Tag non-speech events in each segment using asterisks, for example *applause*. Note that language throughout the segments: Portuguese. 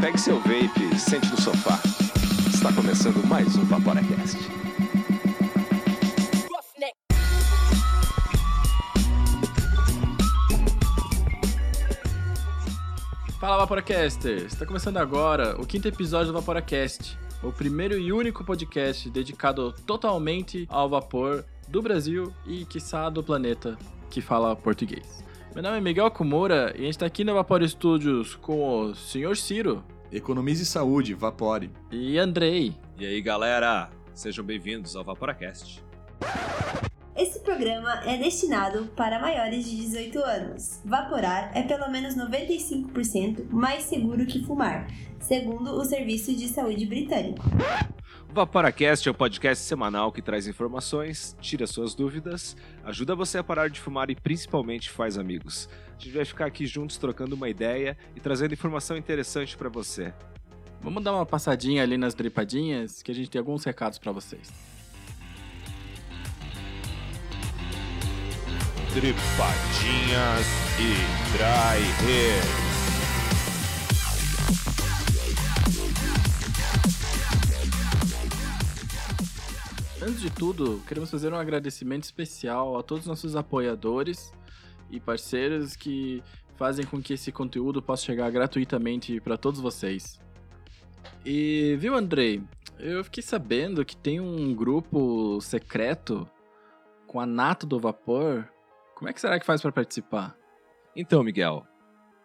Pegue seu vape, sente no sofá. Está começando mais um Vaporacast. Fala Vaporacasters! Está começando agora o quinto episódio do Vaporacast, o primeiro e único podcast dedicado totalmente ao vapor do Brasil e, quiçá, do planeta que fala português. Meu nome é Miguel Kumura e a gente está aqui no Vapor Studios com o Sr. Ciro Economize saúde, vapore. e Andrei. E aí, galera? Sejam bem-vindos ao Vaporacast. Esse programa é destinado para maiores de 18 anos. Vaporar é pelo menos 95% mais seguro que fumar, segundo o Serviço de Saúde Britânico. Vaporacast é o podcast semanal que traz informações, tira suas dúvidas, ajuda você a parar de fumar e principalmente faz amigos. A gente vai ficar aqui juntos trocando uma ideia e trazendo informação interessante pra você. Vamos dar uma passadinha ali nas dripadinhas que a gente tem alguns recados para vocês. Tripadinhas e Dry Hair. Antes de tudo, queremos fazer um agradecimento especial a todos os nossos apoiadores e parceiros que fazem com que esse conteúdo possa chegar gratuitamente para todos vocês. E viu, Andrei? Eu fiquei sabendo que tem um grupo secreto com a Nato do Vapor. Como é que será que faz para participar? Então, Miguel,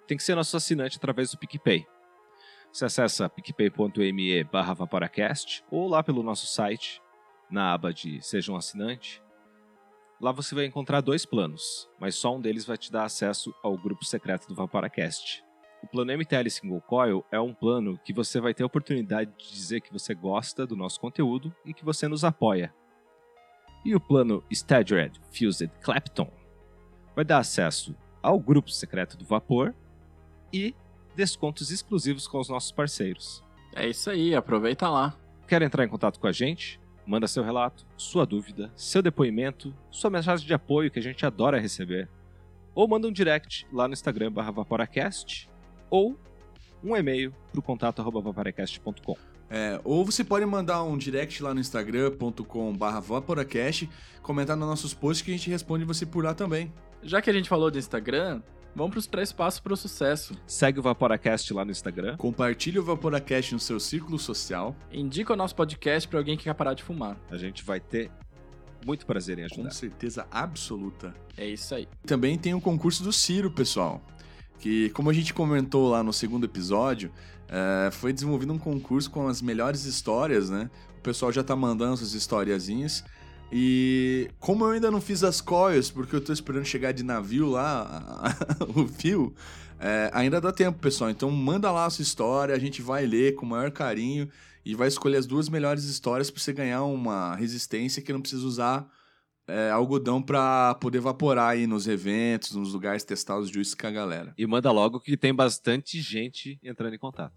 tem que ser nosso assinante através do PicPay. Você acessa picpay.me barra Vaporacast ou lá pelo nosso site, na aba de Seja um Assinante. Lá você vai encontrar dois planos, mas só um deles vai te dar acesso ao grupo secreto do Vaporacast. O plano MTL Single Coil é um plano que você vai ter a oportunidade de dizer que você gosta do nosso conteúdo e que você nos apoia. E o plano Staggered Fused Clapton vai dar acesso ao grupo secreto do Vapor e descontos exclusivos com os nossos parceiros. É isso aí, aproveita lá. Quer entrar em contato com a gente? Manda seu relato, sua dúvida, seu depoimento, sua mensagem de apoio que a gente adora receber. Ou manda um direct lá no Instagram barra Vaporacast ou um e-mail para o contato arroba vaporacast.com. É, ou você pode mandar um direct lá no instagram.com barra vaporacast, comentar nos nossos posts que a gente responde você por lá também. Já que a gente falou do Instagram, vamos para os três passos para o sucesso. Segue o Vaporacast lá no Instagram. Compartilhe o Vaporacast no seu círculo social. Indica o nosso podcast para alguém que quer parar de fumar. A gente vai ter muito prazer em Com ajudar. certeza absoluta. É isso aí. Também tem o concurso do Ciro, pessoal. Que, como a gente comentou lá no segundo episódio, é, foi desenvolvido um concurso com as melhores histórias, né? O pessoal já tá mandando suas historiazinhas. E como eu ainda não fiz as coils, porque eu tô esperando chegar de navio lá, *laughs* o fio, é, ainda dá tempo, pessoal. Então manda lá a sua história, a gente vai ler com o maior carinho e vai escolher as duas melhores histórias pra você ganhar uma resistência que não precisa usar é, algodão pra poder evaporar aí nos eventos, nos lugares testar os juices com a galera. E manda logo que tem bastante gente entrando em contato.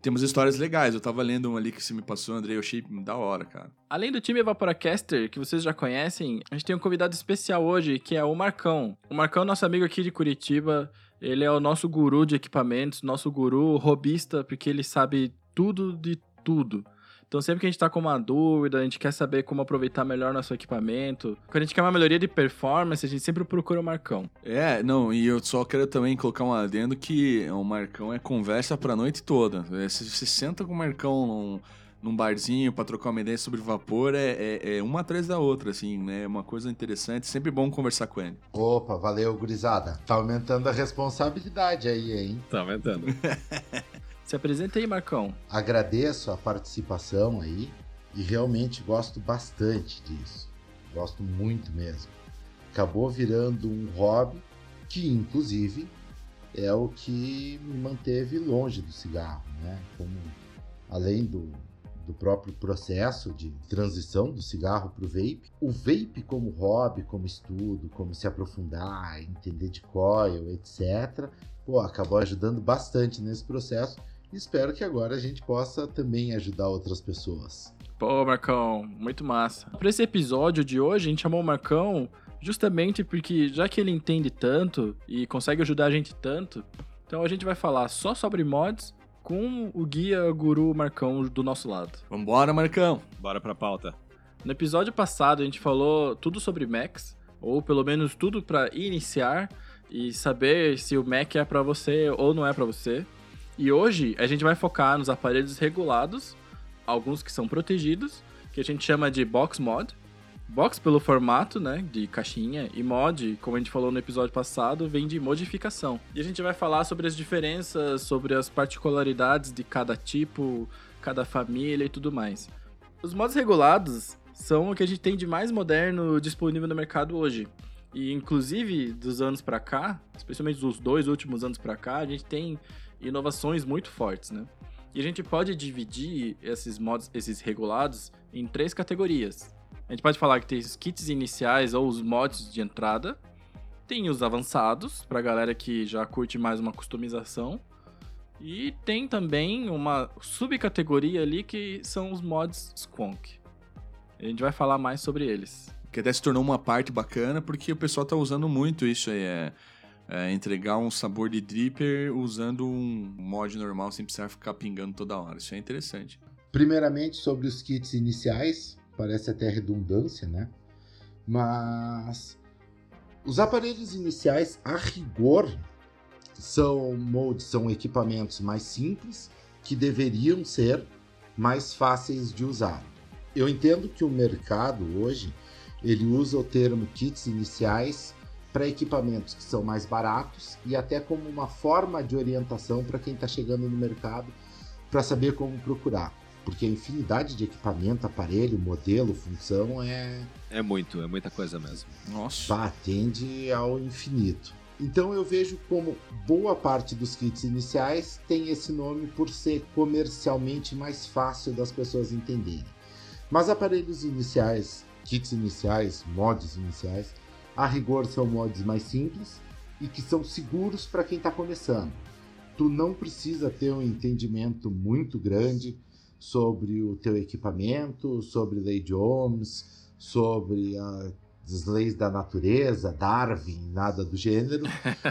Temos histórias legais, eu tava lendo uma ali que você me passou, Andrei, eu achei da hora, cara. Além do time Vaporacaster, que vocês já conhecem, a gente tem um convidado especial hoje, que é o Marcão. O Marcão é nosso amigo aqui de Curitiba. Ele é o nosso guru de equipamentos, nosso guru robista, porque ele sabe tudo de tudo. Então, sempre que a gente tá com uma dúvida, a gente quer saber como aproveitar melhor nosso equipamento, quando a gente quer uma melhoria de performance, a gente sempre procura o Marcão. É, não, e eu só quero também colocar um adendo que o Marcão é conversa pra noite toda. É, Se você senta com o Marcão num, num barzinho pra trocar uma ideia sobre vapor, é, é- é uma atrás da outra, assim, né? É uma coisa interessante, sempre bom conversar com ele. Opa, valeu, gurizada. Tá aumentando a responsabilidade aí, hein? Tá aumentando. *laughs* Se apresenta aí, Marcão. Agradeço a participação aí e realmente gosto bastante disso. Gosto muito mesmo. Acabou virando um hobby que, inclusive, é o que me manteve longe do cigarro, né? Como, além do, do próprio processo de transição do cigarro para o vape, o vape como hobby, como estudo, como se aprofundar, entender de coil, etc., pô, acabou ajudando bastante nesse processo espero que agora a gente possa também ajudar outras pessoas. Pô, Marcão, muito massa. Para esse episódio de hoje, a gente chamou o Marcão justamente porque, já que ele entende tanto e consegue ajudar a gente tanto, então a gente vai falar só sobre mods com o guia guru Marcão do nosso lado. Vambora, Marcão. Bora pra pauta. No episódio passado a gente falou tudo sobre Macs, ou pelo menos tudo para iniciar e saber se o Mac é para você ou não é para você. E hoje a gente vai focar nos aparelhos regulados, alguns que são protegidos, que a gente chama de box mod. Box pelo formato, né, de caixinha, e mod, como a gente falou no episódio passado, vem de modificação. E a gente vai falar sobre as diferenças, sobre as particularidades de cada tipo, cada família e tudo mais. Os mods regulados são o que a gente tem de mais moderno disponível no mercado hoje. E inclusive dos anos para cá, especialmente dos dois últimos anos para cá, a gente tem inovações muito fortes, né? E a gente pode dividir esses mods, esses regulados, em três categorias. A gente pode falar que tem os kits iniciais ou os mods de entrada, tem os avançados, pra galera que já curte mais uma customização, e tem também uma subcategoria ali que são os mods Squonk. A gente vai falar mais sobre eles. Que até se tornou uma parte bacana, porque o pessoal tá usando muito isso aí. É, é entregar um sabor de dripper usando um mod normal sem precisar ficar pingando toda hora. Isso é interessante. Primeiramente, sobre os kits iniciais, parece até redundância, né? Mas os aparelhos iniciais, a rigor, são moldes, são equipamentos mais simples que deveriam ser mais fáceis de usar. Eu entendo que o mercado hoje ele usa o termo kits iniciais para equipamentos que são mais baratos e até como uma forma de orientação para quem está chegando no mercado para saber como procurar. Porque a infinidade de equipamento, aparelho, modelo, função é. É muito, é muita coisa mesmo. Nossa. Pá, tende ao infinito. Então eu vejo como boa parte dos kits iniciais tem esse nome por ser comercialmente mais fácil das pessoas entenderem. Mas aparelhos iniciais, kits iniciais, mods iniciais, a rigor são mods mais simples e que são seguros para quem está começando. Tu não precisa ter um entendimento muito grande sobre o teu equipamento, sobre lei de Ohms, sobre as leis da natureza, Darwin, nada do gênero.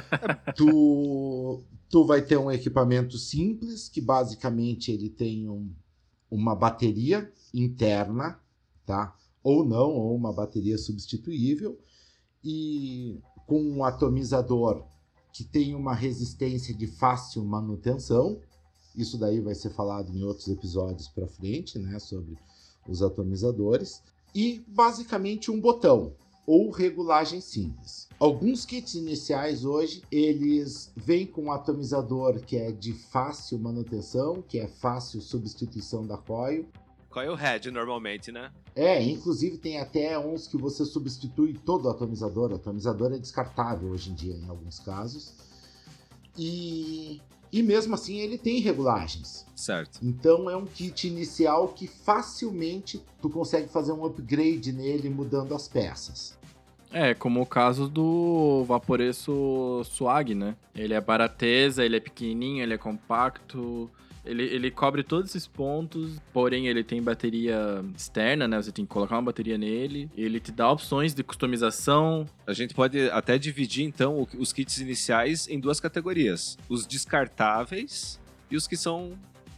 *laughs* tu, tu vai ter um equipamento simples que basicamente ele tem um, uma bateria interna, tá? Ou não, ou uma bateria substituível e com um atomizador que tem uma resistência de fácil manutenção. Isso daí vai ser falado em outros episódios para frente, né, sobre os atomizadores e basicamente um botão ou regulagem simples. Alguns kits iniciais hoje, eles vêm com um atomizador que é de fácil manutenção, que é fácil substituição da coil. Coil head normalmente, né? É, inclusive tem até uns que você substitui todo o atomizador. O atomizador é descartável hoje em dia em alguns casos. E, e mesmo assim ele tem regulagens. Certo. Então é um kit inicial que facilmente tu consegue fazer um upgrade nele mudando as peças. É, como o caso do Vaporeço Swag, né? Ele é barateza, ele é pequenininho, ele é compacto, ele, ele cobre todos esses pontos, porém ele tem bateria externa, né? Você tem que colocar uma bateria nele. Ele te dá opções de customização. A gente pode até dividir, então, os kits iniciais em duas categorias: os descartáveis e os que são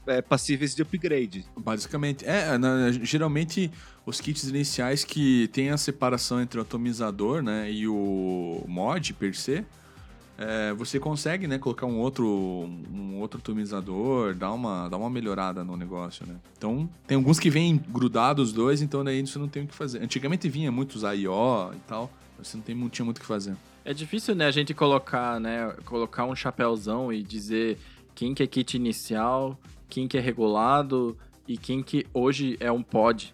é, passíveis de upgrade. Basicamente, é, na- geralmente os kits iniciais que tem a separação entre o atomizador, né, e o mod per se, é, você consegue, né, colocar um outro, um outro atomizador, dar uma, dar uma melhorada no negócio, né. Então, tem alguns que vêm grudados os dois, então daí você não tem o que fazer. Antigamente vinha muitos I.O. e tal, você não, tem, não tinha muito o que fazer. É difícil, né, a gente colocar, né, colocar um chapéuzão e dizer quem que é kit inicial, quem que é regulado e quem que hoje é um pod,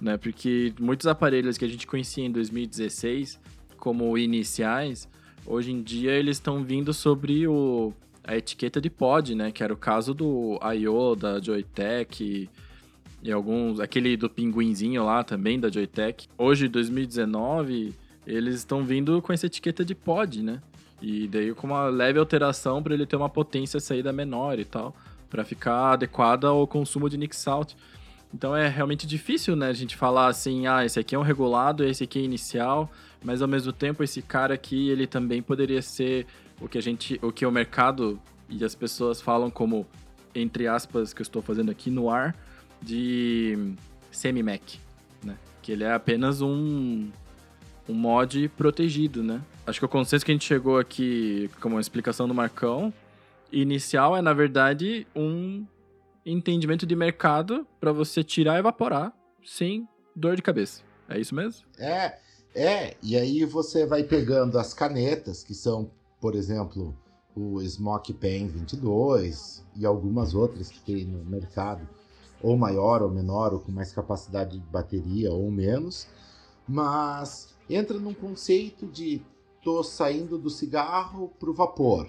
né? Porque muitos aparelhos que a gente conhecia em 2016 como iniciais, hoje em dia eles estão vindo sobre o, a etiqueta de pod, né? Que era o caso do I.O., da Joytech e alguns... Aquele do pinguinzinho lá também, da Joytech. Hoje, 2019, eles estão vindo com essa etiqueta de pod, né? E daí com uma leve alteração para ele ter uma potência saída menor e tal, para ficar adequada ao consumo de Nick Salt. Então é realmente difícil, né, a gente falar assim, ah, esse aqui é um regulado, esse aqui é inicial, mas ao mesmo tempo esse cara aqui, ele também poderia ser o que a gente, o que o mercado e as pessoas falam como entre aspas, que eu estou fazendo aqui no ar, de semi-Mac, né? Que ele é apenas um, um mod protegido, né? Acho que o consenso que a gente chegou aqui, como uma explicação do Marcão, inicial é, na verdade, um entendimento de mercado para você tirar e evaporar sem dor de cabeça. É isso mesmo? É, é. E aí você vai pegando as canetas, que são, por exemplo, o Smoke Pen 22 e algumas outras que tem no mercado, ou maior ou menor, ou com mais capacidade de bateria ou menos, mas entra num conceito de tô saindo do cigarro pro vapor.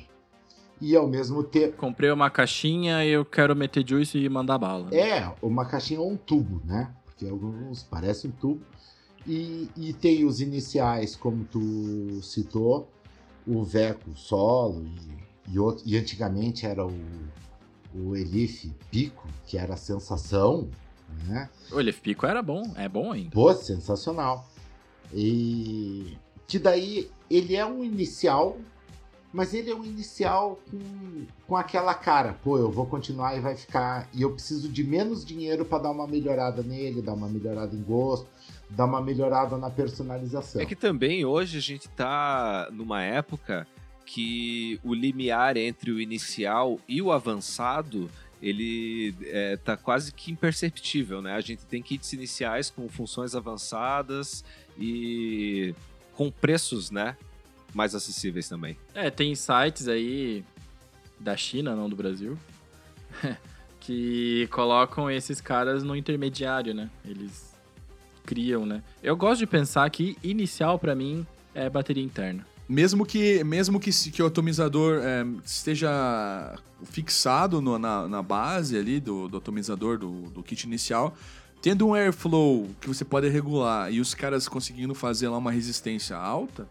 E ao mesmo tempo. Comprei uma caixinha e eu quero meter juice e mandar bala. É, uma caixinha ou um tubo, né? Porque alguns parecem um tubo. E, e tem os iniciais, como tu citou, o Veco solo e, e, outro, e antigamente era o, o Elif Pico, que era a sensação, né? O Elif Pico era bom, é bom ainda. Pô, sensacional. E que daí ele é um inicial, mas ele é um inicial com, com aquela cara, pô, eu vou continuar e vai ficar. E eu preciso de menos dinheiro para dar uma melhorada nele, dar uma melhorada em gosto, dar uma melhorada na personalização. É que também hoje a gente tá numa época que o limiar entre o inicial e o avançado ele é, tá quase que imperceptível, né? A gente tem kits iniciais com funções avançadas e com preços, né, mais acessíveis também. É, tem sites aí da China, não do Brasil, *laughs* que colocam esses caras no intermediário, né? Eles criam, né? Eu gosto de pensar que inicial para mim é bateria interna. Mesmo que, mesmo que, que o atomizador é, esteja fixado no, na, na base ali do, do atomizador do, do kit inicial, tendo um airflow que você pode regular e os caras conseguindo fazer lá uma resistência alta,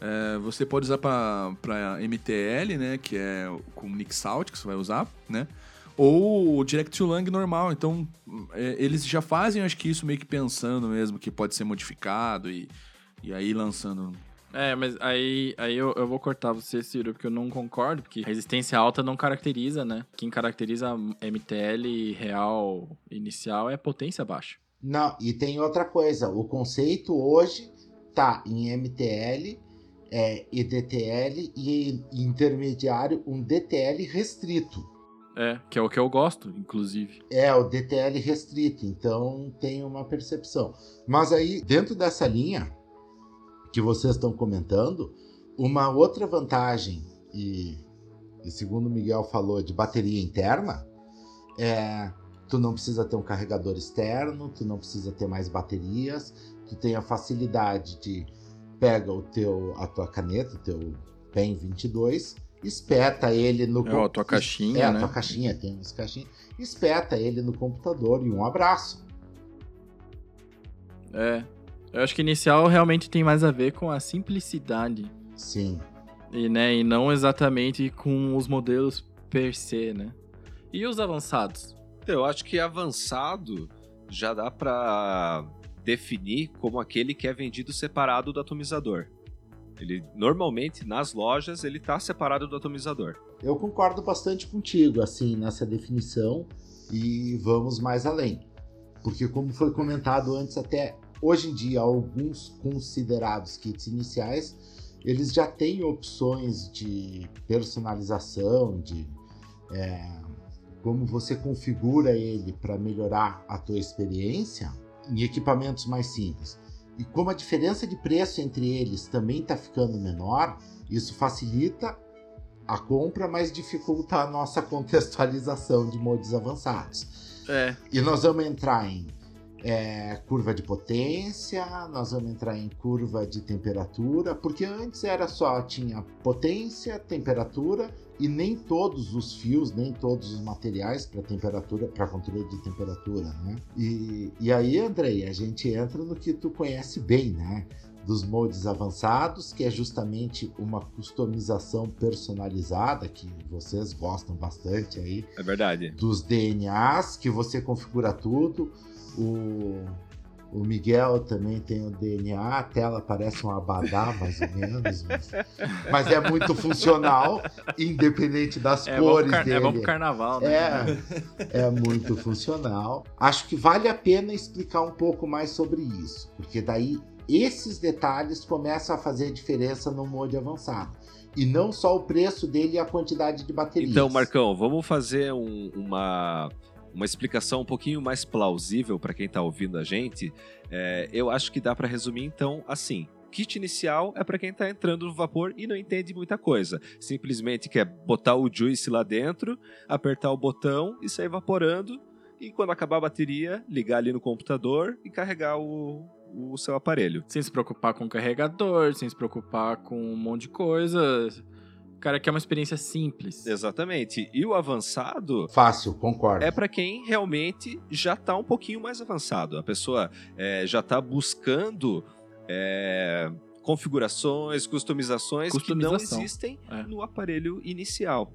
é, você pode usar para MTL, né, que é com Nixalt que você vai usar, né, ou o Direct to Lang normal. Então, é, eles já fazem, acho que isso meio que pensando mesmo que pode ser modificado e, e aí lançando é, mas aí, aí eu, eu vou cortar você, Ciro, porque eu não concordo, porque resistência alta não caracteriza, né? Quem caracteriza MTL real inicial é potência baixa. Não, e tem outra coisa. O conceito hoje tá em MTL, é, EDTL e intermediário um DTL restrito. É, que é o que eu gosto, inclusive. É, o DTL restrito, então tem uma percepção. Mas aí, dentro dessa linha, que vocês estão comentando, uma outra vantagem, e, e segundo o Miguel falou, de bateria interna, é tu não precisa ter um carregador externo, tu não precisa ter mais baterias, tu tem a facilidade de pega o teu a tua caneta, o teu PEN 22, espeta ele no é, a tua caixinha, é né? a tua caixinha, tem umas caixinhas, espeta ele no computador e um abraço. É, eu acho que inicial realmente tem mais a ver com a simplicidade. Sim. E, né, e não exatamente com os modelos per se, né? E os avançados? Eu acho que avançado já dá para definir como aquele que é vendido separado do atomizador. Ele normalmente nas lojas ele tá separado do atomizador. Eu concordo bastante contigo assim nessa definição e vamos mais além. Porque como foi comentado antes até Hoje em dia, alguns considerados kits iniciais, eles já têm opções de personalização, de é, como você configura ele para melhorar a tua experiência em equipamentos mais simples. E como a diferença de preço entre eles também está ficando menor, isso facilita a compra, mas dificulta a nossa *laughs* contextualização de modos avançados. É. E nós vamos entrar em é, curva de potência, nós vamos entrar em curva de temperatura, porque antes era só tinha potência, temperatura e nem todos os fios, nem todos os materiais para temperatura, para controle de temperatura, né? E, e aí, Andrei, a gente entra no que tu conhece bem, né? Dos modes avançados, que é justamente uma customização personalizada, que vocês gostam bastante aí. É verdade. Dos DNAs, que você configura tudo o, O Miguel também tem o DNA, a tela parece um abadá, mais ou menos. Mas, mas é muito funcional, independente das É bom, cores pro car- dele. é bom pro carnaval, né? É, é muito funcional. Acho que vale a pena explicar um pouco mais sobre isso, porque daí esses detalhes começam a fazer diferença no mod avançado. E não só o preço dele e a quantidade de baterias. Então, Marcão, vamos fazer um- uma, uma explicação um pouquinho mais plausível para quem está ouvindo a gente. É, eu acho que dá para resumir, então, assim. Kit inicial é para quem está entrando no vapor e não entende muita coisa. Simplesmente quer botar o juice lá dentro, apertar o botão e sair evaporando. E quando acabar a bateria, ligar ali no computador e carregar o, o seu aparelho. Sem se preocupar com o carregador, sem se preocupar com um monte de coisa. O cara quer uma experiência simples. Exatamente. E o avançado Fácil, concordo. é para quem realmente já está um pouquinho mais avançado. A pessoa é, já está buscando é, configurações, customizações que não existem É. no aparelho inicial.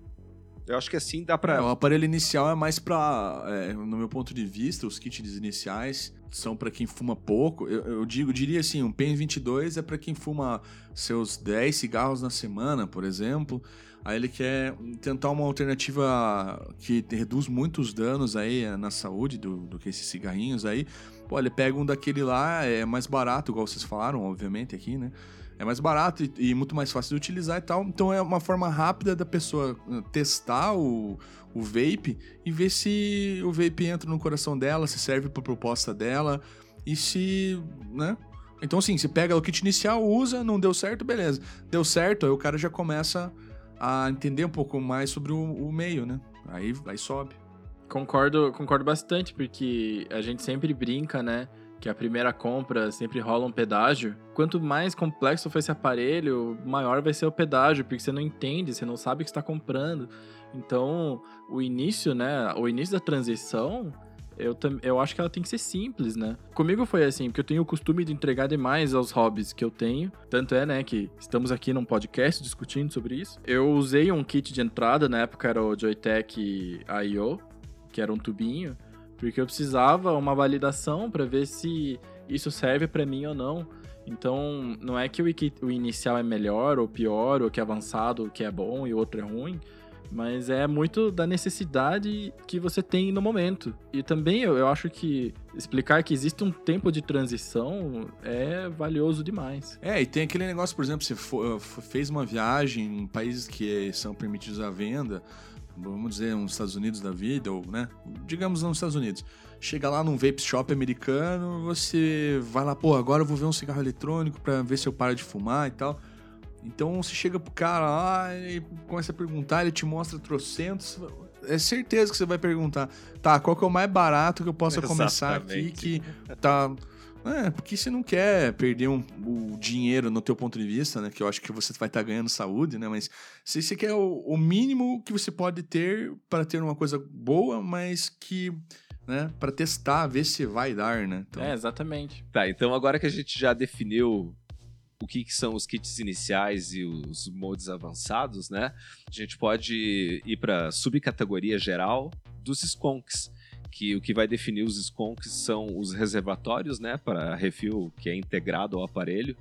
Eu acho que assim dá É, para. o aparelho inicial é mais pra. é, no meu ponto de vista, os kits iniciais são pra quem fuma pouco. Eu, eu digo, diria assim, um PEN22 é pra quem fuma seus 10 cigarros na semana, por exemplo. Aí ele quer tentar uma alternativa que reduz muitos danos aí é, na saúde do, do que esses cigarrinhos aí. Pô, ele pega um daquele lá, é mais barato, igual vocês falaram, obviamente, aqui, né? É mais barato e, e muito mais fácil de utilizar e tal. Então é uma forma rápida da pessoa uh, testar o, o vape e ver se o vape entra no coração dela, se serve pra proposta dela e se, né? Então assim, você pega o kit inicial, usa, não deu certo, beleza. Deu certo, aí o cara já começa a entender um pouco mais sobre o, o meio, né? Aí, aí sobe. Concordo, concordo bastante, porque a gente sempre brinca, né? Que a primeira compra sempre rola um pedágio. Quanto mais complexo for esse aparelho, maior vai ser o pedágio, porque você não entende, você não sabe o que está comprando. Então, o início, né? O início da transição, eu, eu acho que ela tem que ser simples, né? Comigo foi assim, porque eu tenho o costume de entregar demais aos hobbies que eu tenho. Tanto é, né, que estamos aqui num podcast discutindo sobre isso. Eu usei um kit de entrada, na época era o Joytech I.O., que era um tubinho, porque eu precisava uma validação para ver se isso serve para mim ou não. Então, não é que o, inicial é melhor ou pior, ou que é avançado que é bom e o outro é ruim, mas é muito da necessidade que você tem no momento. E também eu, acho que explicar que existe um tempo de transição é valioso demais. É, e tem aquele negócio, por exemplo, você f- fez uma viagem em países que são permitidos à venda, vamos dizer, nos Estados Unidos da vida, ou, né, digamos nos Estados Unidos. Chega lá num vape shop americano, você vai lá, pô, agora eu vou ver um cigarro eletrônico pra ver se eu paro de fumar e tal. Então você chega pro cara lá e começa a perguntar, ele te mostra trocentos. É certeza que você vai perguntar, tá, qual que é o mais barato que eu possa *laughs* começar aqui que tá. É, porque você não quer perder um- o dinheiro no teu ponto de vista, né? Que eu acho que você vai estar ganhando saúde, né? Mas se você quer o, o mínimo que você pode ter para ter uma coisa boa, mas que, né? Para testar, ver se vai dar, né? Então, É, exatamente. Tá, então agora que a gente já definiu o que, que são os kits iniciais e os modes avançados, né? A gente pode ir para subcategoria geral dos sconks, que o que vai definir os sconks são os reservatórios, né, para refil que é integrado ao aparelho.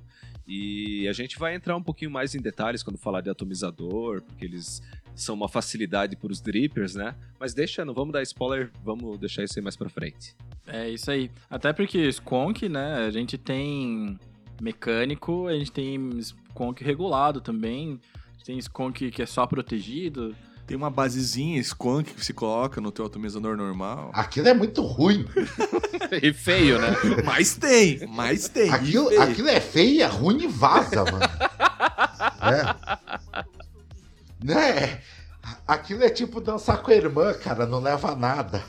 E a gente vai entrar um pouquinho mais em detalhes quando falar de atomizador, porque eles são uma facilidade para os drippers, né? Mas deixa, não vamos dar spoiler, vamos deixar isso aí mais para frente. É isso aí. Até porque Skonk, né, a gente tem mecânico, a gente tem Skonk regulado também. Tem Skonk que é só protegido. Tem uma basezinha skunk que você coloca no teu atomizador normal. Aquilo é muito ruim. *laughs* e feio, né? Mas tem, mas tem. Aquilo, aquilo é feio, é ruim e vaza, mano. É. Né? Aquilo é tipo dançar com a irmã, cara, não leva a nada.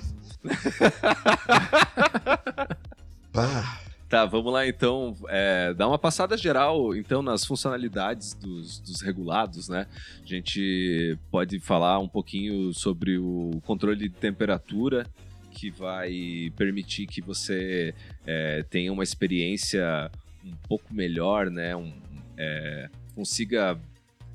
*laughs* Pá. Tá, vamos lá então. É, dar uma passada geral, então, nas funcionalidades dos, dos regulados, né? A gente pode falar um pouquinho sobre o controle de temperatura, que vai permitir que você é, tenha uma experiência um pouco melhor, né? Um, é, consiga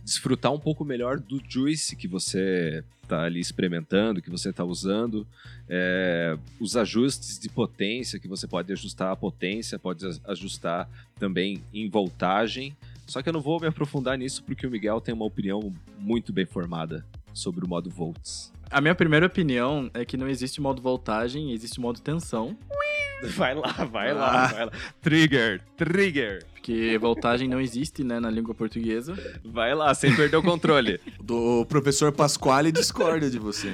desfrutar um pouco melhor do juice que você tá ali experimentando, que você tá usando, é, os ajustes de potência que você pode ajustar a potência, pode ajustar também em voltagem. Só que eu não vou me aprofundar nisso porque o Miguel tem uma opinião muito bem formada sobre o modo volts. A minha primeira opinião é que não existe modo voltagem, existe modo tensão. *laughs* Vai lá, vai lá, vai lá. Trigger, trigger. Porque voltagem não existe, né, na língua portuguesa. Vai lá, sem perder o controle. *laughs* Do professor Pasquale discorda de você.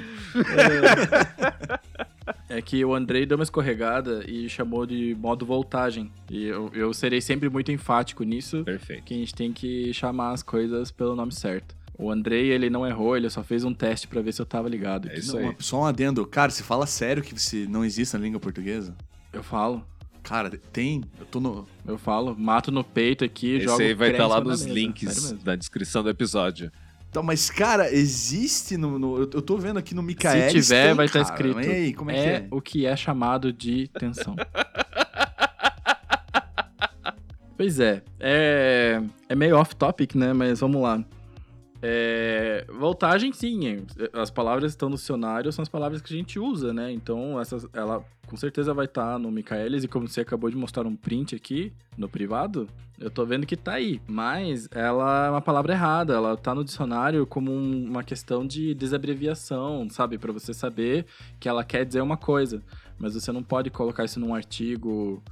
É que o Andrei deu uma escorregada e chamou de modo voltagem. E eu, eu serei sempre muito enfático nisso, Perfeito. que a gente tem que chamar as coisas pelo nome certo. O Andrei, ele não errou, ele só fez um teste pra ver se eu tava ligado. É isso Não, aí. só um adendo. Cara, você fala sério que você não existe na língua portuguesa? Eu falo, Cara, tem. Eu tô no. eu falo, mato no peito aqui, Esse jogo aí vai estar em lá nos mesa. links da descrição do episódio. Então, mas, cara, existe no. no- eu tô vendo aqui no Micaelis. Se tiver, tem, vai estar cara. escrito. E aí, como é, é que é? o que é chamado de tensão. *laughs* pois é, é, é meio off-topic, né? Mas vamos lá. É, voltagem, sim. As palavras que estão no dicionário são as palavras que a gente usa, né? Então, essas, ela com certeza vai estar no Michaelis. E como você acabou de mostrar um print aqui no privado, eu tô vendo que tá aí. Mas ela é uma palavra errada. Ela tá no dicionário como um- uma questão de desabreviação, sabe? Pra você saber que ela quer dizer uma coisa. Mas você não pode colocar isso num artigo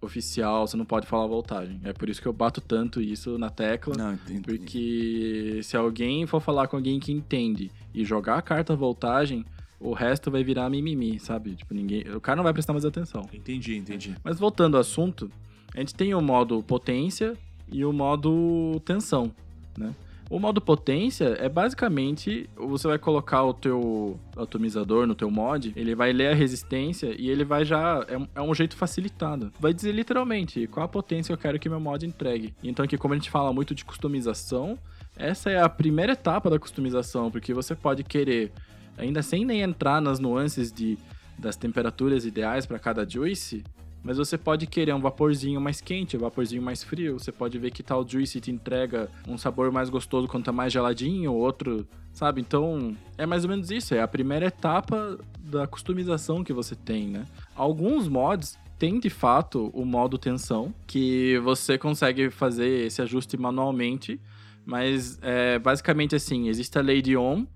oficial, você não pode falar voltagem. É por isso que eu bato tanto isso na tecla. Não, entendi. Porque se alguém for falar com alguém que entende e jogar a carta voltagem, o resto vai virar mimimi, sabe? Tipo, ninguém. O cara não vai prestar mais atenção. Entendi, entendi. Mas voltando ao assunto, a gente tem o modo potência e o modo tensão, né? O modo potência é basicamente você vai colocar o teu atomizador no teu mod, ele vai ler a resistência e ele vai já é, um- é um jeito facilitado. Vai dizer literalmente qual a potência eu quero que meu mod entregue. Então aqui como a gente fala muito de customização, essa é a primeira etapa da customização, porque você pode querer ainda sem nem entrar nas nuances de das temperaturas ideais para cada juice, mas você pode querer um vaporzinho mais quente, um vaporzinho mais frio. Você pode ver que tal juice te entrega um sabor mais gostoso quando tá mais geladinho, outro, sabe? Então, é mais ou menos isso. É a primeira etapa da customização que você tem, né? Alguns mods têm de fato o modo tensão, que você consegue fazer esse ajuste manualmente, mas é basicamente assim: existe a lei de Ohm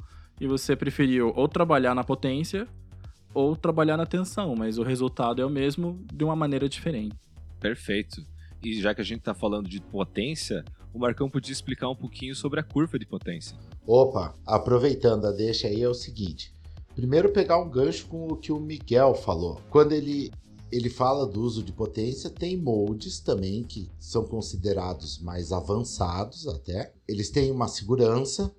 e você preferiu ou trabalhar na potência ou trabalhar na tensão, mas o resultado é o mesmo de uma maneira diferente. Perfeito. E já que a gente tá falando de potência, o Marcão podia explicar um pouquinho sobre a curva de potência. Opa, aproveitando a deixa aí é o seguinte. Primeiro pegar um gancho com o que o Miguel falou. Quando ele ele fala do uso de potência, tem moldes também que são considerados mais avançados até. Eles têm uma segurança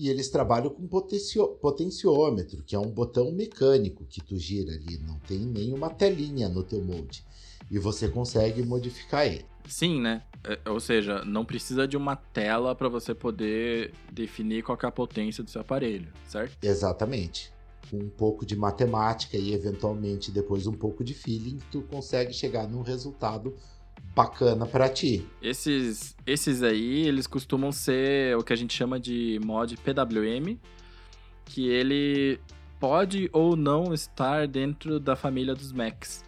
e eles trabalham com potencio- potenciômetro, que é um botão mecânico que tu gira ali, não tem nenhuma telinha no teu molde. E você consegue modificar ele. Sim, né? É, ou seja, não precisa de uma tela para você poder definir qual é a potência do seu aparelho, certo? Exatamente. Com um pouco de matemática e eventualmente depois um pouco de feeling, tu consegue chegar num resultado bacana para ti. Esses, esses aí, eles costumam ser o que a gente chama de mod PWM, que ele pode ou não estar dentro da família dos Macs.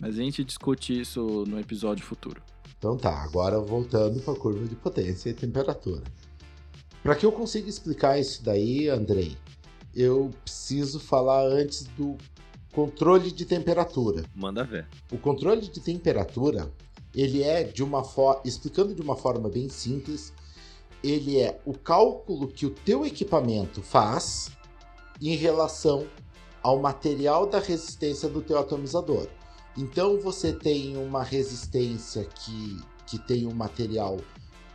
Mas a gente discute isso no episódio futuro. Então tá, agora voltando para a curva de potência e temperatura. Para que eu consiga explicar isso daí, Andrei, eu preciso falar antes do controle de temperatura. Manda ver. O controle de temperatura, ele é de uma forma, explicando de uma forma bem simples, ele é o cálculo que o teu equipamento faz em relação ao material da resistência do teu atomizador. Então você tem uma resistência que, que tem um material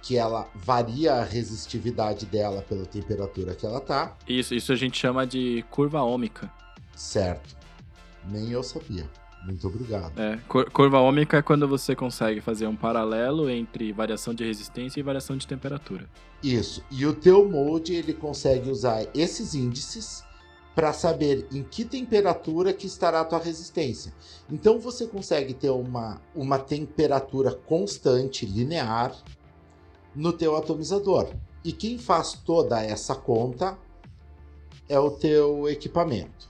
que ela varia a resistividade dela pela temperatura que ela tá, Isso, isso a gente chama de curva ômica. certo? Nem eu sabia. Muito obrigado. É, cur- curva ômica é quando você consegue fazer um paralelo entre variação de resistência e variação de temperatura. Isso. E o teu molde ele consegue usar esses índices para saber em que temperatura que estará a tua resistência. Então você consegue ter uma, uma temperatura constante, linear, no teu atomizador. E quem faz toda essa conta é o teu equipamento,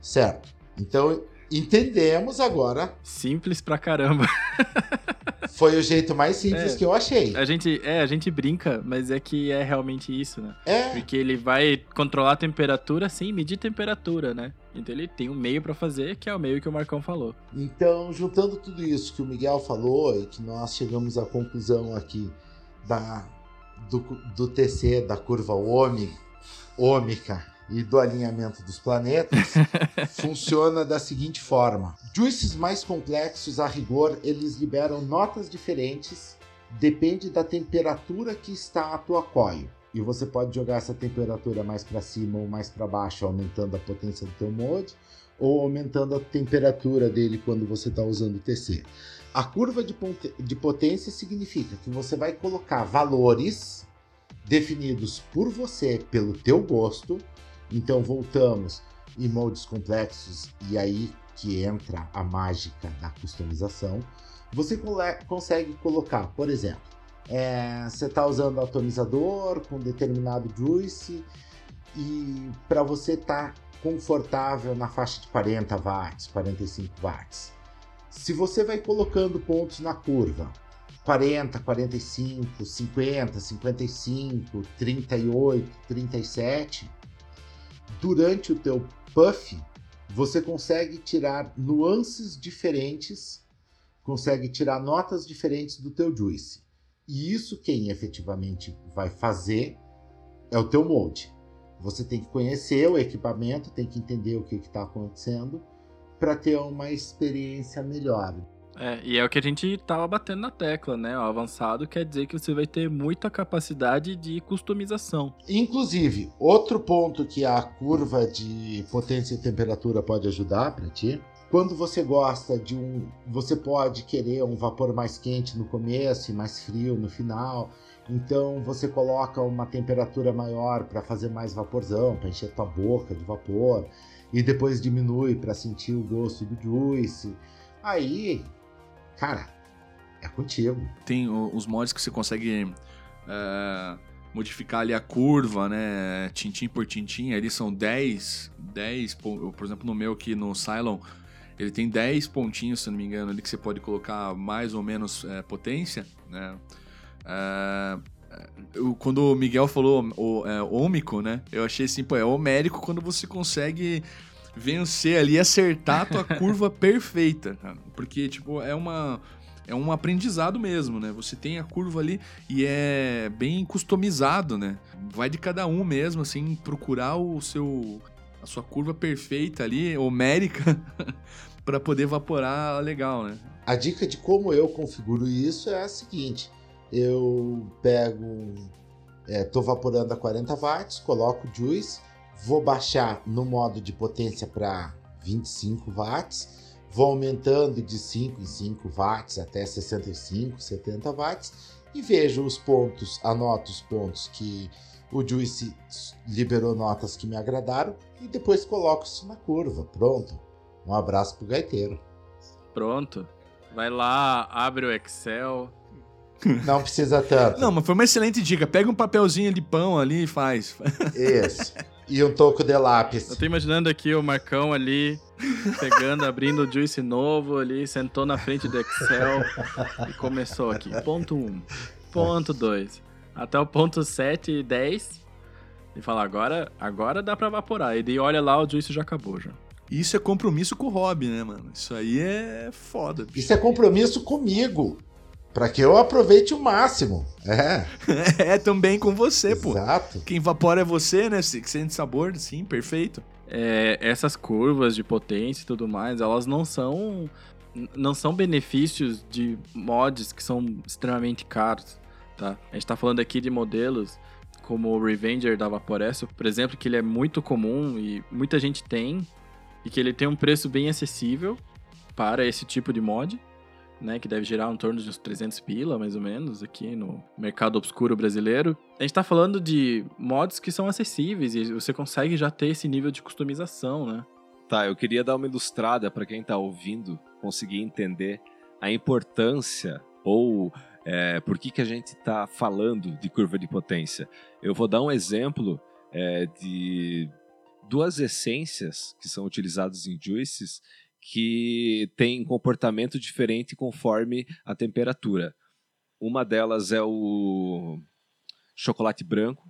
certo? Então entendemos agora. Simples pra caramba. *laughs* Foi o jeito mais simples É. que eu achei. A gente, é, a gente brinca, mas é que é realmente isso, né? É, Porque ele vai controlar a temperatura sem medir temperatura, né? Então ele tem um meio pra fazer, que é o meio que o Marcão falou. Então, juntando tudo isso que o Miguel falou e que nós chegamos à conclusão aqui da, do, do TC, da curva ômi- ômica e do alinhamento dos planetas, *laughs* funciona da seguinte forma: juices mais complexos, a rigor, eles liberam notas diferentes, depende da temperatura que está a tua coil. E você pode jogar essa temperatura mais para cima ou mais para baixo, aumentando a potência do teu mod ou aumentando a temperatura dele quando você está usando o TC. A curva de, de potência significa que você vai colocar valores definidos por você, pelo teu gosto. Então voltamos em moldes complexos e aí que entra a mágica da customização. Você consegue colocar, por exemplo, é, você está usando atomizador com determinado juice e para você estar confortável na faixa de 40 watts, 45 watts. Se você vai colocando pontos na curva, 40, 45, 50, 55, 38, 37, durante o teu puff, você consegue tirar nuances diferentes, consegue tirar notas diferentes do teu juice. E isso quem efetivamente vai fazer é o teu molde. Você tem que conhecer o equipamento, tem que entender o que está acontecendo para ter uma experiência melhor. É, e é o que a gente tava batendo na tecla, né? O avançado quer dizer que você vai ter muita capacidade de customização. Inclusive, outro ponto que a curva de potência e temperatura pode ajudar para ti, quando você gosta de um, você pode querer um vapor mais quente no começo e mais frio no final. Então você coloca uma temperatura maior para fazer mais vaporzão, para encher tua boca de vapor e depois diminui para sentir o gosto do juice. Aí, cara, é contigo. Tem os mods que você consegue é, modificar ali a curva, né? Tintim por tintim. Ali são 10, 10, pon- por exemplo, no meu aqui no Cylon, ele tem 10 pontinhos, se não me engano, ali que você pode colocar mais ou menos é, potência, né? É, eu- quando o Miguel falou o, é, ômico, né? Eu achei assim, pô, é homérico quando você consegue vencer ali, acertar a tua *laughs* curva perfeita. Porque, tipo, é uma é um aprendizado mesmo, né? Você tem a curva ali e é bem customizado, né? Vai de cada um mesmo, assim, procurar o seu a sua curva perfeita ali, homérica, *laughs* para poder evaporar legal, né? A dica de como eu configuro isso é a seguinte: eu pego, estou vaporando a 40 watts, coloco o juice, vou baixar no modo de potência para 25 watts, vou aumentando de 5 em 5 watts até 65, 70 watts e vejo os pontos, anoto os pontos que o Juice liberou notas que me agradaram e depois coloco isso na curva. Pronto. Um abraço pro gaiteiro. Pronto. Vai lá, abre o Excel. Não precisa tanto. Não, mas foi uma excelente dica. Pega um papelzinho de pão ali e faz. Isso. E um toco de lápis. Eu tô imaginando aqui o Marcão ali, pegando, abrindo o Juice novo ali, sentou na frente do Excel e começou aqui. Ponto 1, um, ponto 2, até o ponto 7 e 10. E fala, agora, agora dá pra evaporar. E daí olha lá, o Juice já acabou já. Isso é compromisso com o hobby, né, mano? Isso aí é foda. bicho. Isso é compromisso comigo. Pra que eu aproveite o máximo. É, *laughs* É também com você, pô. exato. Quem evapora é você, né? Que sente sabor, sim, perfeito. É, essas curvas de potência e tudo mais, elas não são não são benefícios de mods que são extremamente caros, tá? A gente tá falando aqui de modelos como o Revenger da Vaporesso, por exemplo, que ele é muito comum e muita gente tem e que ele tem um preço bem acessível para esse tipo de mod, né, que deve gerar em torno de uns 300 pila, mais ou menos, aqui no mercado obscuro brasileiro. A gente tá falando de mods que são acessíveis e você consegue já ter esse nível de customização, né? Tá, eu queria dar uma ilustrada para quem tá ouvindo conseguir entender a importância ou É, por que, que a gente está falando de curva de potência? Eu vou dar um exemplo é, de duas essências que são utilizadas em juices que têm comportamento diferente conforme a temperatura. Uma delas é o chocolate branco,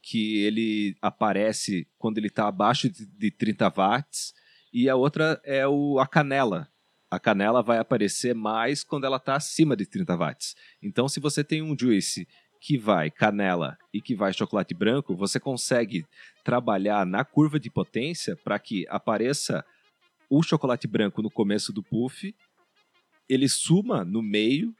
que ele aparece quando ele está abaixo de 30 watts, e a outra é o, a canela. A canela vai aparecer mais quando ela está acima de 30 watts. Então, se você tem um juice que vai canela e que vai chocolate branco, você consegue trabalhar na curva de potência para que apareça o chocolate branco no começo do puff, ele suma no meio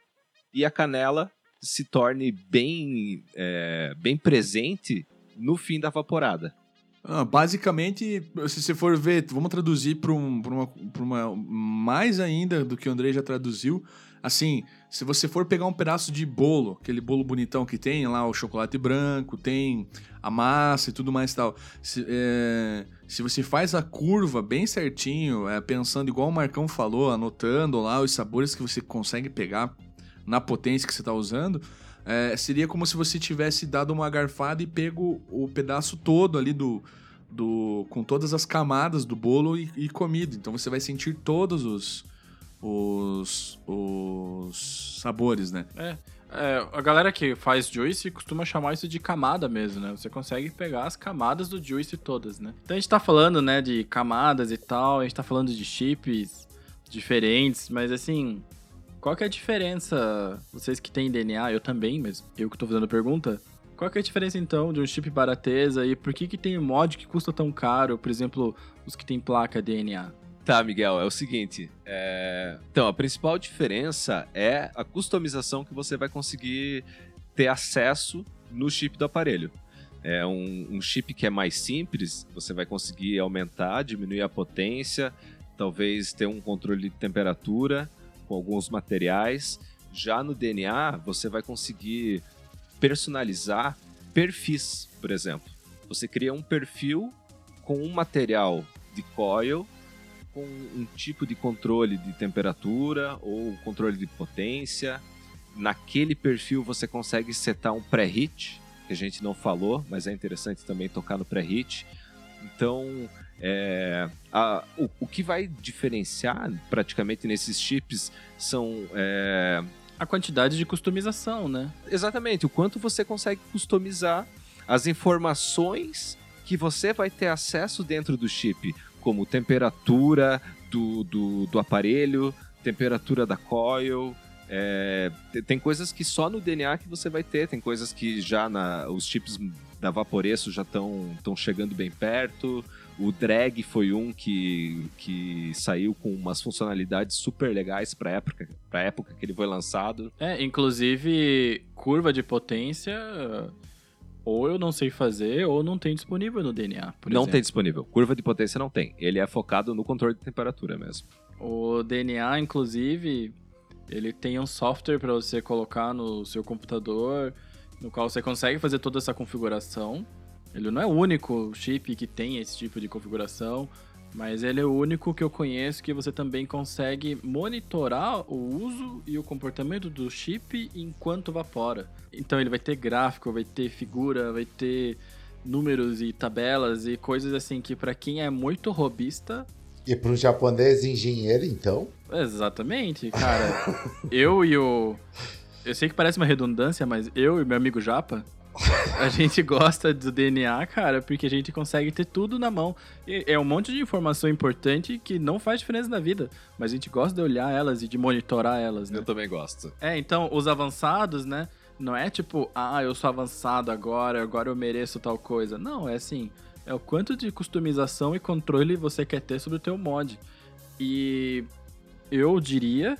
e a canela se torne bem, é, bem presente no fim da vaporada. Ah, basicamente, se você for ver, vamos traduzir para um, uma, uma. Mais ainda do que o André já traduziu. Assim, se você for pegar um pedaço de bolo, aquele bolo bonitão que tem lá o chocolate branco, tem a massa e tudo mais e tal. Se, é, se você faz a curva bem certinho, é, pensando igual o Marcão falou, anotando lá os sabores que você consegue pegar na potência que você está usando, é, seria como se você tivesse dado uma garfada e pego o pedaço todo ali do. do com todas as camadas do bolo e, e comido. Então você vai sentir todos os, os, os sabores, né? É, é, a galera que faz juice costuma chamar isso de camada mesmo, né? Você consegue pegar as camadas do juice todas, né? Então a gente tá falando, né, de camadas e tal, a gente tá falando de chips diferentes, mas assim, qual que é a diferença? Vocês que têm DNA, eu também, mas eu que tô fazendo a pergunta. Qual que é a diferença então de um chip baratesa e por que que tem mod que custa tão caro, por exemplo, os que tem placa DNA? Tá, Miguel, é o seguinte. É... Então, a principal diferença é a customização que você vai conseguir ter acesso no chip do aparelho. É um, um chip que é mais simples, você vai conseguir aumentar, diminuir a potência, talvez ter um controle de temperatura com alguns materiais. Já no DNA, você vai conseguir personalizar perfis, por exemplo. Você cria um perfil com um material de coil, com um tipo de controle de temperatura ou controle de potência. Naquele perfil você consegue setar um pré-hit, que a gente não falou, mas é interessante também tocar no pré-hit. Então, é, a, o, o, que vai diferenciar praticamente nesses chips são. É... A quantidade de customização, né? Exatamente, o quanto você consegue customizar as informações que você vai ter acesso dentro do chip, como temperatura do, do, do aparelho, temperatura da coil. É, tem coisas que só no DNA que você vai ter, tem coisas que já na, os chips da Vaporeço já estão chegando bem perto. O drag foi um que, que saiu com umas funcionalidades super legais para época, época que ele foi lançado. É, inclusive curva de potência ou eu não sei fazer ou não tem disponível no DNA. não exemplo. tem disponível. Curva de potência não tem. Ele é focado no controle de temperatura mesmo. O DNA, inclusive, ele tem um software para você colocar no seu computador, no qual você consegue fazer toda essa configuração. Ele não é o único chip que tem esse tipo de configuração, mas ele é o único que eu conheço que você também consegue monitorar o uso e o comportamento do chip enquanto vapora. Então ele vai ter gráfico, vai ter figura, vai ter números e tabelas e coisas assim que para quem é muito robista e para um japonês engenheiro, então? Exatamente, cara. eu e o eu sei que parece uma redundância, mas eu e meu amigo Japa, a gente gosta do DNA, cara, porque a gente consegue ter tudo na mão. E é um monte de informação importante que não faz diferença na vida, mas a gente gosta de olhar elas e de monitorar elas, né? Eu também gosto. É, então, os avançados, né? Não é tipo, ah, eu sou avançado agora, agora eu mereço tal coisa. Não, é assim, é o quanto de customização e controle você quer ter sobre o teu mod. E eu diria,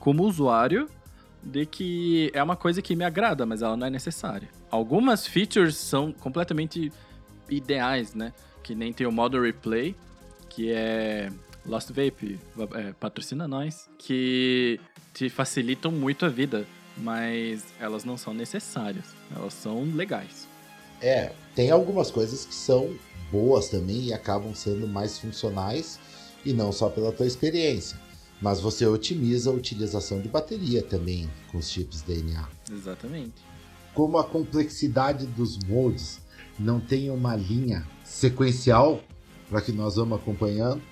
como usuário, de que é uma coisa que me agrada, mas ela não é necessária. Algumas features são completamente ideais, né? Que nem tem o modo replay, que é Lost Vape, é, patrocina nós, que te facilitam muito a vida, mas elas não são necessárias, elas são legais. É, tem algumas coisas que são boas também e acabam sendo mais funcionais e não só pela tua experiência. Mas você otimiza a utilização de bateria também com os chips DNA. Exatamente. Como a complexidade dos modes não tem uma linha sequencial para que nós vamos acompanhando,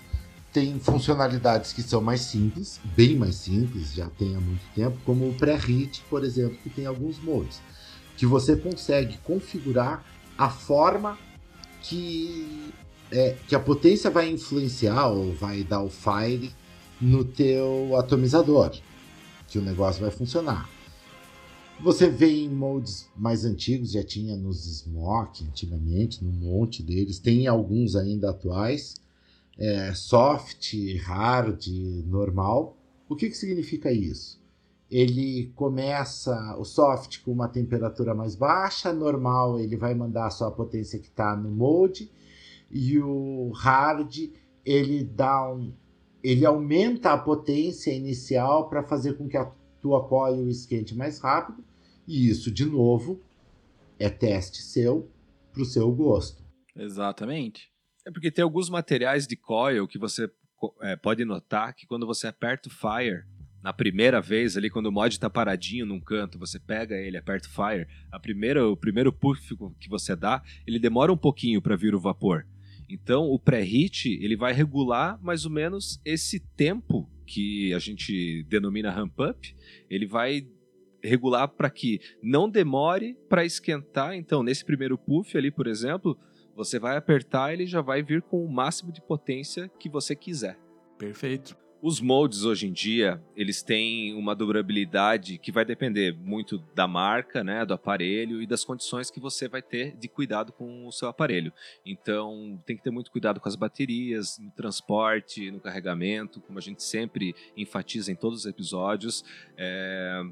tem funcionalidades que são mais simples, bem mais simples, já tem há muito tempo, como o pré-hit, por exemplo, que tem alguns modos, que você consegue configurar a forma que, é, que a potência vai influenciar ou vai dar o fire no teu atomizador, que o negócio vai funcionar. Você vê em modes mais antigos, já tinha nos Smoke antigamente, num monte deles, tem alguns ainda atuais, é, soft, hard, normal. O que, que significa isso? Ele começa o soft com uma temperatura mais baixa, normal ele vai mandar só a potência que está no mode, e o hard ele dá um, ele aumenta a potência inicial para fazer com que a tua coil esquente mais rápido, e isso, de novo, é teste seu para o seu gosto. Exatamente. É porque tem alguns materiais de coil que você é, pode notar que quando você aperta o fire, na primeira vez ali, quando o mod está paradinho num canto, você pega ele, aperta o fire, a primeira, o primeiro puff que você dá, ele demora um pouquinho para vir o vapor. Então, o pré-heat, ele vai regular mais ou menos esse tempo que a gente denomina ramp up, ele vai regular para que não demore para esquentar. Então, nesse primeiro puff ali, por exemplo, você vai apertar, ele já vai vir com o máximo de potência que você quiser. Perfeito. Os moldes hoje em dia, eles têm uma durabilidade que vai depender muito da marca, né, do aparelho e das condições que você vai ter de cuidado com o seu aparelho. Então, tem que ter muito cuidado com as baterias, no transporte, no carregamento, como a gente sempre enfatiza em todos os episódios. É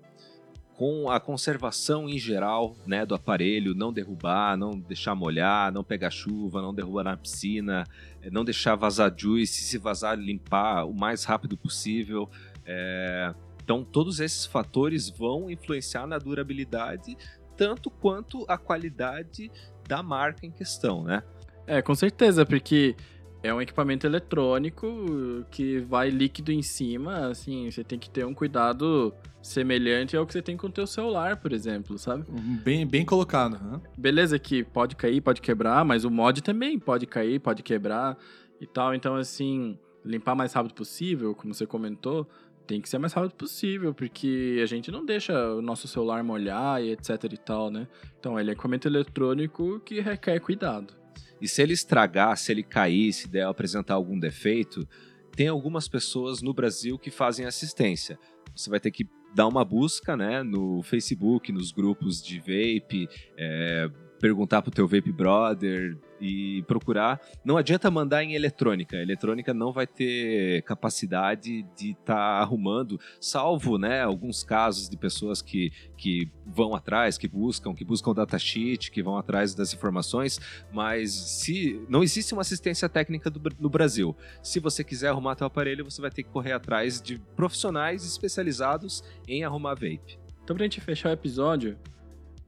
com a conservação em geral né, do aparelho, não derrubar, não deixar molhar, não pegar chuva, não derrubar na piscina, eh, não deixar vazar juice, se vazar, limpar o mais rápido possível. É... Então, todos esses fatores vão influenciar na durabilidade, tanto quanto a qualidade da marca em questão, né? É, com certeza, porque é um equipamento eletrônico que vai líquido em cima, assim, você tem que ter um cuidado semelhante ao que você tem com o teu celular, por exemplo, sabe? Bem, bem colocado, né? Beleza que pode cair, pode quebrar, mas o mod também pode cair, pode quebrar e tal. Então, assim, limpar mais rápido possível, como você comentou, tem que ser mais rápido possível, porque a gente não deixa o nosso celular molhar e etc e tal, né? Então, ele é equipamento eletrônico que requer cuidado. E se ele estragar, se ele cair, se der apresentar algum defeito, tem algumas pessoas no Brasil que fazem assistência. Você vai ter que dar uma busca né, no Facebook, nos grupos de vape, é, perguntar pro teu vape brother e procurar. Não adianta mandar em eletrônica. A eletrônica não vai ter capacidade de estar tá arrumando, salvo, né, alguns casos de pessoas que, que vão atrás, que buscam, que buscam datasheet, que vão atrás das informações, mas se não existe uma assistência técnica do, no Brasil. Se você quiser arrumar teu aparelho, você vai ter que correr atrás de profissionais especializados em arrumar vape. Então, pra gente fechar o episódio,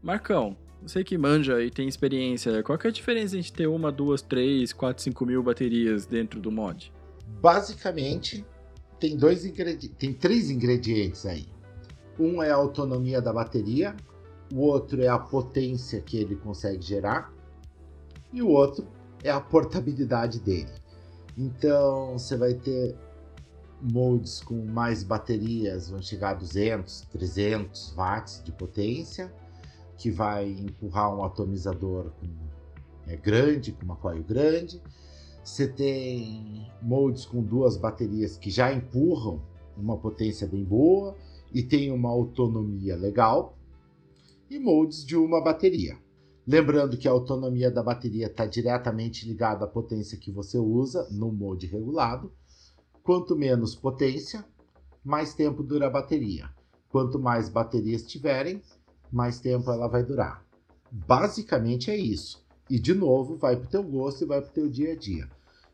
Marcão, você que manja e tem experiência, qual que é a diferença entre ter uma, duas, três, quatro, cinco mil baterias dentro do mod? Basicamente, tem dois ingredientes, tem três ingredientes aí. Um é a autonomia da bateria, o outro é a potência que ele consegue gerar e o outro é a portabilidade dele. Então você vai ter modes com mais baterias, vão chegar a 200, 300 watts de potência que vai empurrar um atomizador com, é, grande, com uma coil grande. Você tem moldes com duas baterias que já empurram uma potência bem boa e tem uma autonomia legal. E moldes de uma bateria. Lembrando que a autonomia da bateria está diretamente ligada à potência que você usa no molde regulado. Quanto menos potência, mais tempo dura a bateria. Quanto mais baterias tiverem, mais tempo ela vai durar. Basicamente é isso. E de novo, vai para o teu gosto e vai para o teu dia a dia.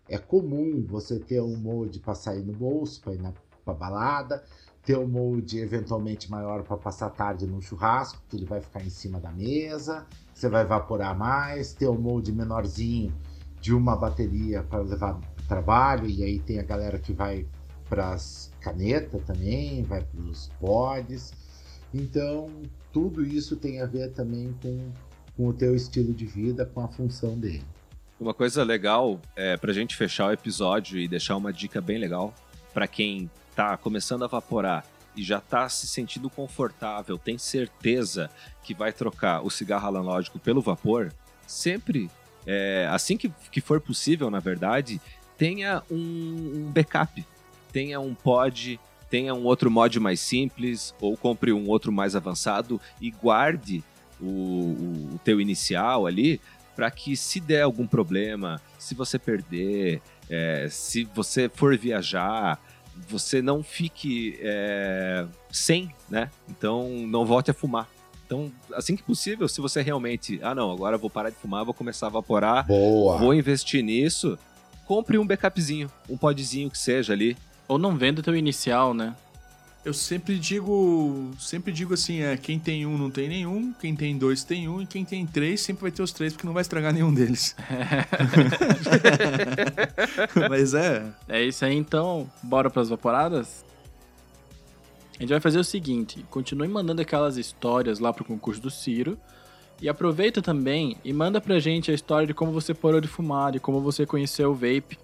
É comum você ter um molde para sair no bolso, para ir na pra balada, ter um molde eventualmente maior para passar tarde no churrasco, que ele vai ficar em cima da mesa, você vai evaporar mais, ter um molde menorzinho de uma bateria para levar para trabalho, e aí tem a galera que vai para as canetas também, vai para os pods. Então, tudo isso tem a ver também com, com o teu estilo de vida, com a função dele. Uma coisa legal é pra gente fechar o episódio e deixar uma dica bem legal para quem tá começando a vaporar e já tá se sentindo confortável, tem certeza que vai trocar o cigarro analógico pelo vapor, sempre, é, assim que, que for possível, na verdade, tenha um, um backup, tenha um pod, tenha um outro mod mais simples ou compre um outro mais avançado e guarde o, o, o teu inicial ali para que se der algum problema, se você perder, é, se você for viajar, você não fique é, sem, né? Então não volte a fumar. Então, assim que possível, se você realmente, ah não, agora eu vou parar de fumar, vou começar a evaporar, Boa! vou investir nisso, compre um backupzinho, um podzinho que seja ali. Ou não venda teu inicial, né? Eu sempre digo, sempre digo assim, é, quem tem um não tem nenhum, quem tem dois tem um, e quem tem três sempre vai ter os três, porque não vai estragar nenhum deles. *laughs* Mas é, É isso aí, então. Bora pras vaporadas? A gente vai fazer o seguinte: continue mandando aquelas histórias lá pro concurso do Ciro. E aproveita também e manda pra gente a história de como você parou de fumar, de como você conheceu o vape.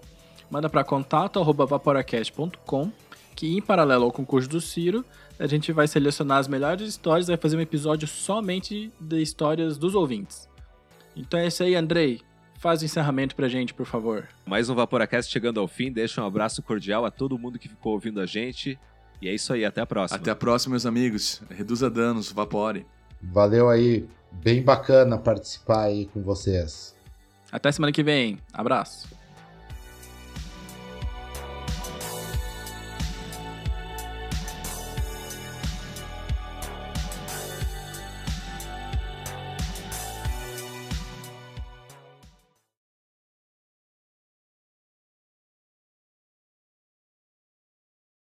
Manda pra contato.vaporacast.com que em paralelo ao concurso do Ciro, a gente vai selecionar as melhores histórias e vai fazer um episódio somente de histórias dos ouvintes. Então é isso aí, Andrei. Faz o encerramento pra gente, por favor. Mais um Vaporacast chegando ao fim. Deixa um abraço cordial a todo mundo que ficou ouvindo a gente. E é isso aí, até a próxima. até a próxima, meus amigos. Reduza danos, vapore. Valeu aí, bem bacana participar aí com vocês. Até semana que vem. Abraço.